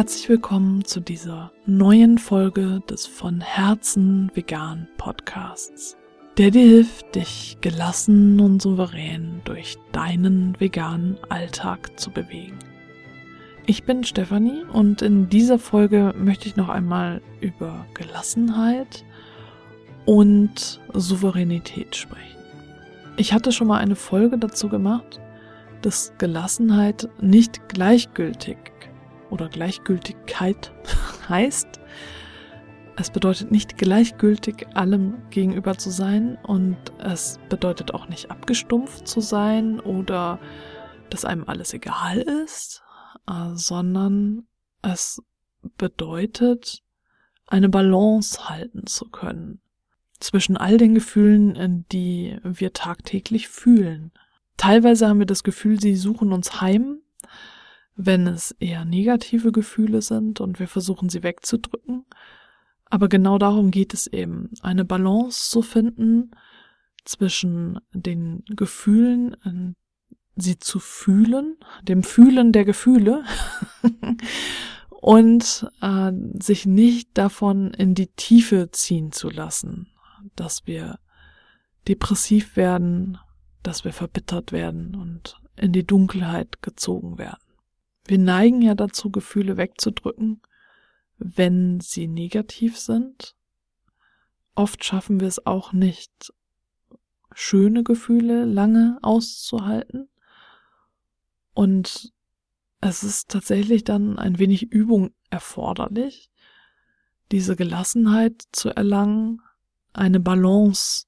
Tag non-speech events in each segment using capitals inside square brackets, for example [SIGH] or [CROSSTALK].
Herzlich willkommen zu dieser neuen Folge des von Herzen vegan Podcasts, der dir hilft, dich gelassen und souverän durch deinen veganen Alltag zu bewegen. Ich bin Stefanie und in dieser Folge möchte ich noch einmal über Gelassenheit und Souveränität sprechen. Ich hatte schon mal eine Folge dazu gemacht, dass Gelassenheit nicht gleichgültig oder Gleichgültigkeit [LAUGHS] heißt. Es bedeutet nicht gleichgültig allem gegenüber zu sein und es bedeutet auch nicht abgestumpft zu sein oder dass einem alles egal ist, äh, sondern es bedeutet eine Balance halten zu können zwischen all den Gefühlen, die wir tagtäglich fühlen. Teilweise haben wir das Gefühl, sie suchen uns heim, wenn es eher negative Gefühle sind und wir versuchen sie wegzudrücken. Aber genau darum geht es eben, eine Balance zu finden zwischen den Gefühlen, äh, sie zu fühlen, dem Fühlen der Gefühle [LAUGHS] und äh, sich nicht davon in die Tiefe ziehen zu lassen, dass wir depressiv werden, dass wir verbittert werden und in die Dunkelheit gezogen werden. Wir neigen ja dazu, Gefühle wegzudrücken, wenn sie negativ sind. Oft schaffen wir es auch nicht, schöne Gefühle lange auszuhalten. Und es ist tatsächlich dann ein wenig Übung erforderlich, diese Gelassenheit zu erlangen, eine Balance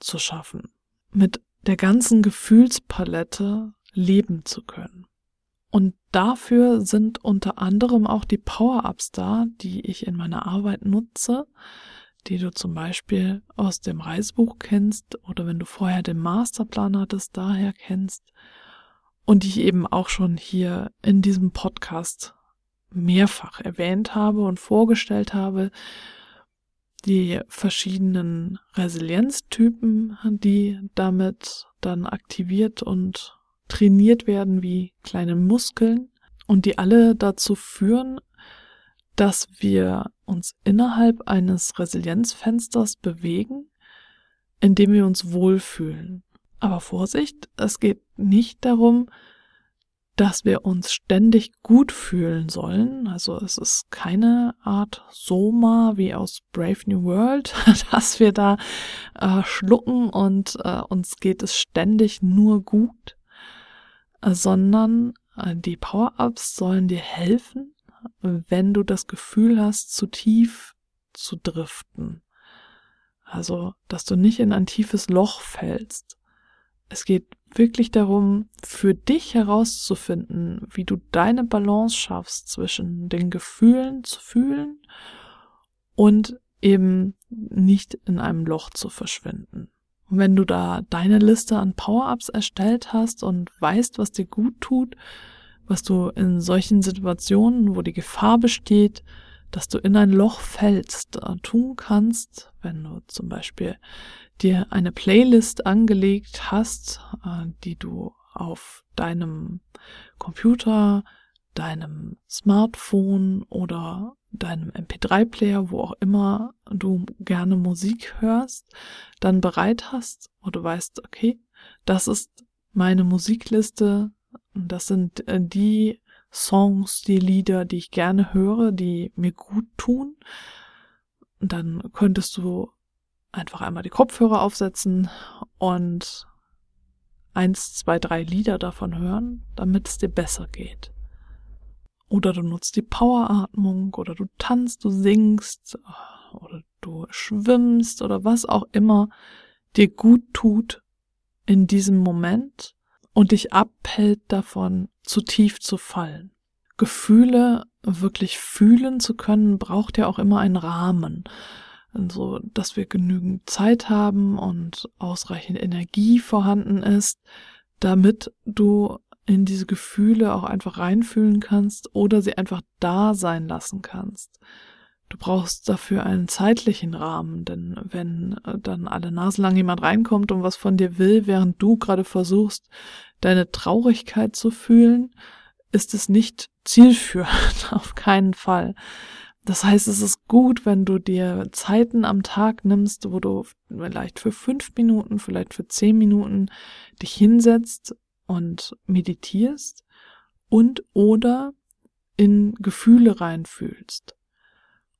zu schaffen, mit der ganzen Gefühlspalette leben zu können. Und dafür sind unter anderem auch die Power-Ups da, die ich in meiner Arbeit nutze, die du zum Beispiel aus dem Reisebuch kennst oder wenn du vorher den Masterplan hattest, daher kennst. Und die ich eben auch schon hier in diesem Podcast mehrfach erwähnt habe und vorgestellt habe, die verschiedenen Resilienztypen, die damit dann aktiviert und trainiert werden wie kleine Muskeln und die alle dazu führen, dass wir uns innerhalb eines Resilienzfensters bewegen, indem wir uns wohlfühlen. Aber Vorsicht, es geht nicht darum, dass wir uns ständig gut fühlen sollen. Also es ist keine Art Soma wie aus Brave New World, [LAUGHS] dass wir da äh, schlucken und äh, uns geht es ständig nur gut, sondern äh, die Power-Ups sollen dir helfen, wenn du das Gefühl hast, zu tief zu driften. Also, dass du nicht in ein tiefes Loch fällst. Es geht wirklich darum, für dich herauszufinden, wie du deine Balance schaffst zwischen den Gefühlen zu fühlen und eben nicht in einem Loch zu verschwinden. Und wenn du da deine Liste an Power-Ups erstellt hast und weißt, was dir gut tut, was du in solchen Situationen, wo die Gefahr besteht, dass du in ein Loch fällst, äh, tun kannst, wenn du zum Beispiel dir eine Playlist angelegt hast, äh, die du auf deinem Computer, deinem Smartphone oder deinem MP3-Player, wo auch immer du gerne Musik hörst, dann bereit hast und du weißt, okay, das ist meine Musikliste, das sind äh, die Songs, die Lieder, die ich gerne höre, die mir gut tun. Dann könntest du einfach einmal die Kopfhörer aufsetzen und eins, zwei, drei Lieder davon hören, damit es dir besser geht. Oder du nutzt die Poweratmung oder du tanzt, du singst oder du schwimmst oder was auch immer dir gut tut in diesem Moment und dich abhält davon, zu tief zu fallen. Gefühle wirklich fühlen zu können, braucht ja auch immer einen Rahmen. Also, dass wir genügend Zeit haben und ausreichend Energie vorhanden ist, damit du in diese Gefühle auch einfach reinfühlen kannst oder sie einfach da sein lassen kannst. Du brauchst dafür einen zeitlichen Rahmen, denn wenn äh, dann alle Nase lang jemand reinkommt und was von dir will, während du gerade versuchst, deine Traurigkeit zu fühlen, ist es nicht zielführend, [LAUGHS] auf keinen Fall. Das heißt, es ist gut, wenn du dir Zeiten am Tag nimmst, wo du vielleicht für fünf Minuten, vielleicht für zehn Minuten dich hinsetzt und meditierst und oder in Gefühle reinfühlst.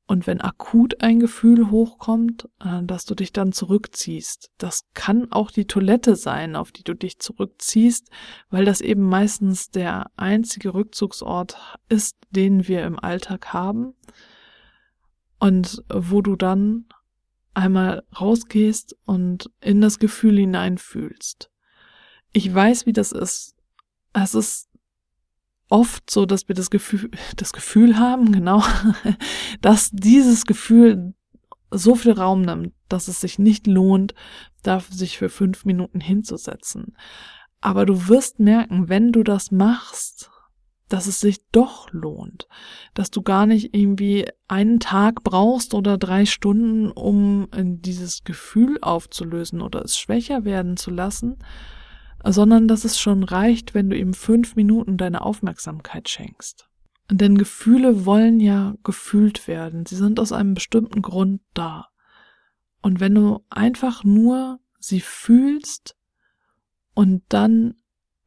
Und wenn akut ein Gefühl hochkommt, äh, dass du dich dann zurückziehst. Das kann auch die Toilette sein, auf die du dich zurückziehst, weil das eben meistens der einzige Rückzugsort ist, den wir im Alltag haben. Und wo du dann einmal rausgehst und in das Gefühl hineinfühlst. Ich weiß, wie das ist. Es ist oft so, dass wir das Gefühl, das Gefühl haben, genau, [LAUGHS] dass dieses Gefühl so viel Raum nimmt, dass es sich nicht lohnt, da sich für fünf Minuten hinzusetzen. Aber du wirst merken, wenn du das machst, dass es sich doch lohnt, dass du gar nicht irgendwie einen Tag brauchst oder drei Stunden, um dieses Gefühl aufzulösen oder es schwächer werden zu lassen, sondern dass es schon reicht, wenn du ihm fünf Minuten deine Aufmerksamkeit schenkst. Denn Gefühle wollen ja gefühlt werden, sie sind aus einem bestimmten Grund da. Und wenn du einfach nur sie fühlst und dann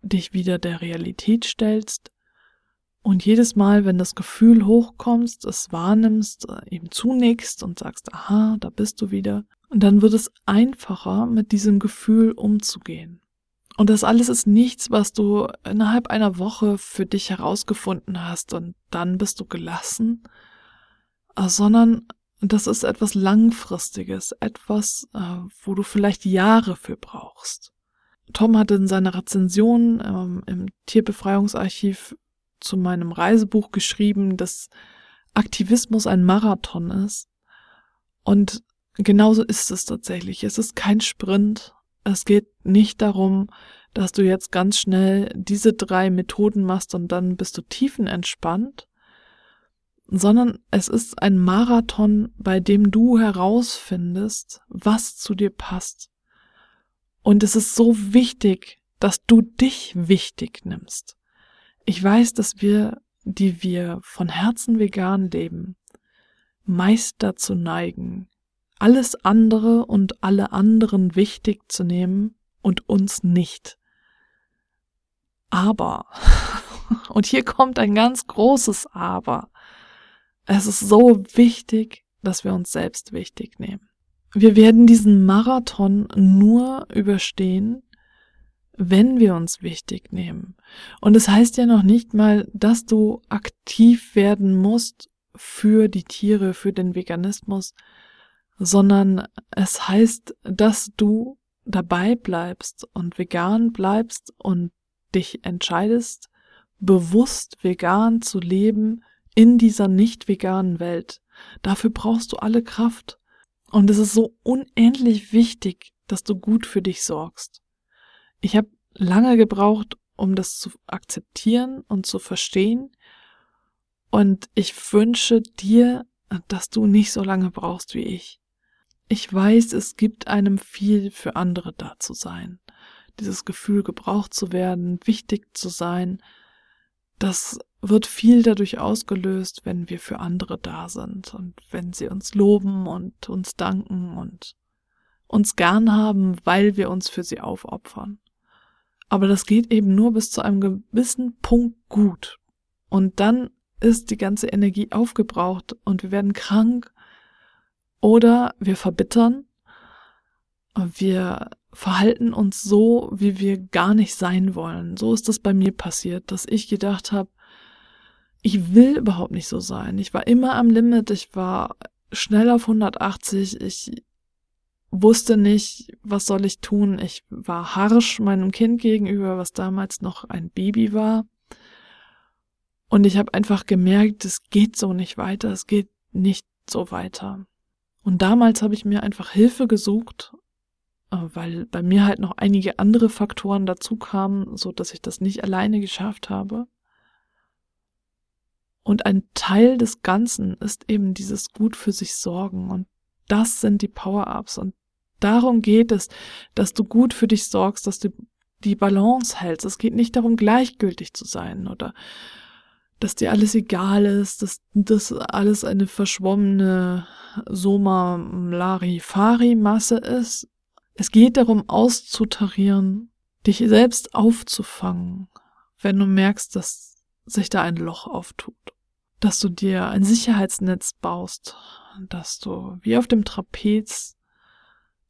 dich wieder der Realität stellst und jedes Mal, wenn das Gefühl hochkommst, es wahrnimmst, ihm zunickst und sagst, aha, da bist du wieder, und dann wird es einfacher, mit diesem Gefühl umzugehen. Und das alles ist nichts, was du innerhalb einer Woche für dich herausgefunden hast und dann bist du gelassen, sondern das ist etwas Langfristiges, etwas, äh, wo du vielleicht Jahre für brauchst. Tom hat in seiner Rezension ähm, im Tierbefreiungsarchiv zu meinem Reisebuch geschrieben, dass Aktivismus ein Marathon ist. Und genauso ist es tatsächlich. Es ist kein Sprint, es geht nicht darum, dass du jetzt ganz schnell diese drei Methoden machst und dann bist du tiefenentspannt, sondern es ist ein Marathon, bei dem du herausfindest, was zu dir passt. Und es ist so wichtig, dass du dich wichtig nimmst. Ich weiß, dass wir, die wir von Herzen vegan leben, meist dazu neigen, alles andere und alle anderen wichtig zu nehmen und uns nicht. Aber, [LAUGHS] und hier kommt ein ganz großes Aber, es ist so wichtig, dass wir uns selbst wichtig nehmen. Wir werden diesen Marathon nur überstehen, wenn wir uns wichtig nehmen. Und es das heißt ja noch nicht mal, dass du aktiv werden musst für die Tiere, für den Veganismus, sondern es heißt, dass du dabei bleibst und vegan bleibst und dich entscheidest, bewusst vegan zu leben in dieser nicht veganen Welt. Dafür brauchst du alle Kraft. Und es ist so unendlich wichtig, dass du gut für dich sorgst. Ich habe lange gebraucht, um das zu akzeptieren und zu verstehen. Und ich wünsche dir, dass du nicht so lange brauchst wie ich. Ich weiß, es gibt einem viel für andere da zu sein. Dieses Gefühl, gebraucht zu werden, wichtig zu sein, das wird viel dadurch ausgelöst, wenn wir für andere da sind und wenn sie uns loben und uns danken und uns gern haben, weil wir uns für sie aufopfern. Aber das geht eben nur bis zu einem gewissen Punkt gut. Und dann ist die ganze Energie aufgebraucht und wir werden krank oder wir verbittern, wir verhalten uns so, wie wir gar nicht sein wollen. So ist das bei mir passiert, dass ich gedacht habe, ich will überhaupt nicht so sein. Ich war immer am Limit, ich war schnell auf 180, ich wusste nicht, was soll ich tun. Ich war harsch meinem Kind gegenüber, was damals noch ein Baby war. Und ich habe einfach gemerkt, es geht so nicht weiter, es geht nicht so weiter. Und damals habe ich mir einfach Hilfe gesucht, äh, weil bei mir halt noch einige andere Faktoren dazu kamen, so dass ich das nicht alleine geschafft habe. Und ein Teil des Ganzen ist eben dieses gut für sich sorgen und das sind die Power-ups und darum geht es, dass du gut für dich sorgst, dass du die Balance hältst. Es geht nicht darum, gleichgültig zu sein oder dass dir alles egal ist, dass das alles eine verschwommene Soma Larifari Masse ist. Es geht darum, auszutarieren, dich selbst aufzufangen, wenn du merkst, dass sich da ein Loch auftut. Dass du dir ein Sicherheitsnetz baust, dass du wie auf dem Trapez,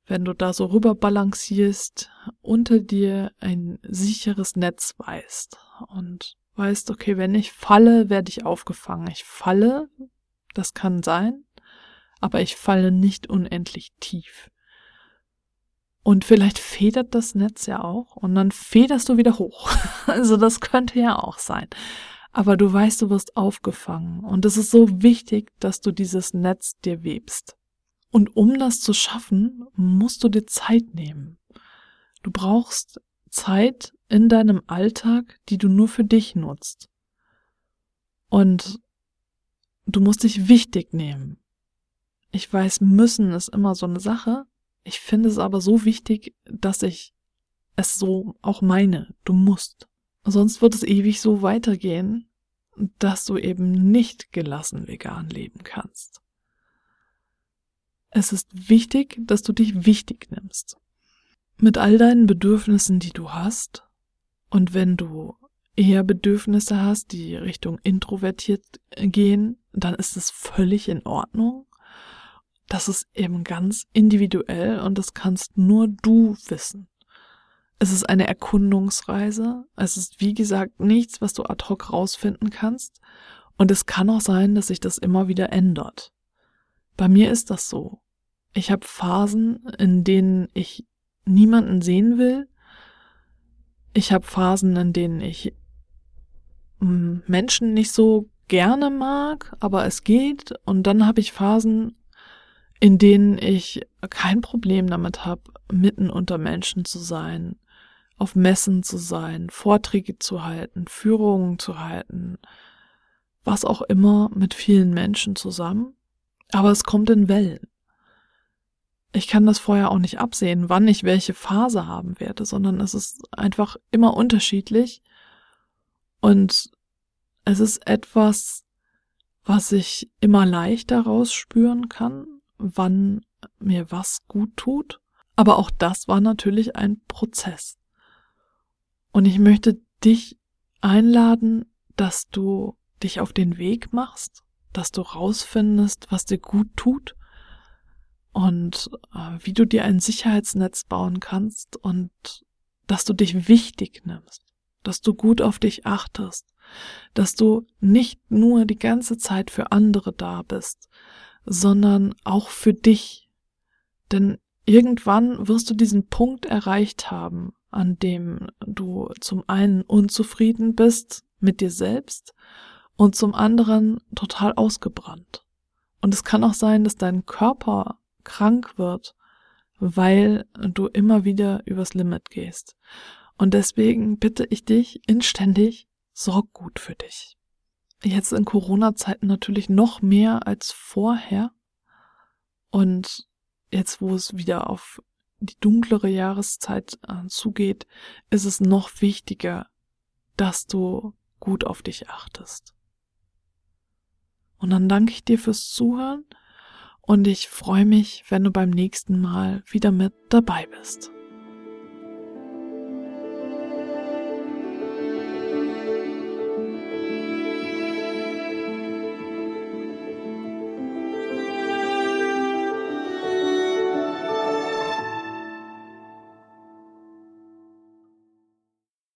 wenn du da so rüber balancierst, unter dir ein sicheres Netz weißt und weißt, okay, wenn ich falle, werde ich aufgefangen. Ich falle, das kann sein, aber ich falle nicht unendlich tief. Und vielleicht federt das Netz ja auch und dann federst du wieder hoch. [LAUGHS] Also das könnte ja auch sein. Aber du weißt, du wirst aufgefangen und es ist so wichtig, dass du dieses Netz dir webst. Und um das zu schaffen, musst du dir Zeit nehmen. Du brauchst Zeit in deinem Alltag, die du nur für dich nutzt. Und du musst dich wichtig nehmen. Ich weiß, müssen ist immer so eine Sache. Ich finde es aber so wichtig, dass ich es so auch meine. Du musst. Sonst wird es ewig so weitergehen, dass du eben nicht gelassen vegan leben kannst. Es ist wichtig, dass du dich wichtig nimmst. Mit all deinen Bedürfnissen, die du hast, und wenn du eher Bedürfnisse hast, die Richtung introvertiert gehen, dann ist es völlig in Ordnung. Das ist eben ganz individuell und das kannst nur du wissen. Es ist eine Erkundungsreise. Es ist, wie gesagt, nichts, was du ad hoc rausfinden kannst. Und es kann auch sein, dass sich das immer wieder ändert. Bei mir ist das so. Ich habe Phasen, in denen ich niemanden sehen will ich habe Phasen, in denen ich hm, Menschen nicht so gerne mag, aber es geht. Und dann habe ich Phasen, in denen ich kein Problem damit habe, mitten unter Menschen zu sein, auf Messen zu sein, Vorträge zu halten, Führungen zu halten, was auch immer mit vielen Menschen zusammen. Aber es kommt in Wellen ich kann das vorher auch nicht absehen, wann ich welche Phase haben werde, sondern es ist einfach immer unterschiedlich. Und es ist etwas, was ich immer leichter rausspüren kann, wann mir was gut tut. Aber auch das war natürlich ein Prozess. Und ich möchte dich einladen, dass du dich auf den Weg machst, dass du rausfindest, was dir gut tut und äh, wie du dir ein Sicherheitsnetz bauen kannst und dass du dich wichtig nimmst, dass du gut auf dich achtest, dass du nicht nur die ganze Zeit für andere da bist, sondern auch für dich. Denn irgendwann wirst du diesen Punkt erreicht haben, an dem du zum einen unzufrieden bist mit dir selbst und zum anderen total ausgebrannt. Und es kann auch sein, dass dein Körper krank wird, weil du immer wieder übers Limit gehst. Und deswegen bitte ich dich inständig, sorg gut für dich. Jetzt in Corona-Zeiten natürlich noch mehr als vorher. Und jetzt, wo es wieder auf die dunklere Jahreszeit äh, zugeht, ist es noch wichtiger, dass du gut auf dich achtest. Und dann danke ich dir fürs Zuhören und ich freue mich, wenn du beim nächsten Mal wieder mit dabei bist.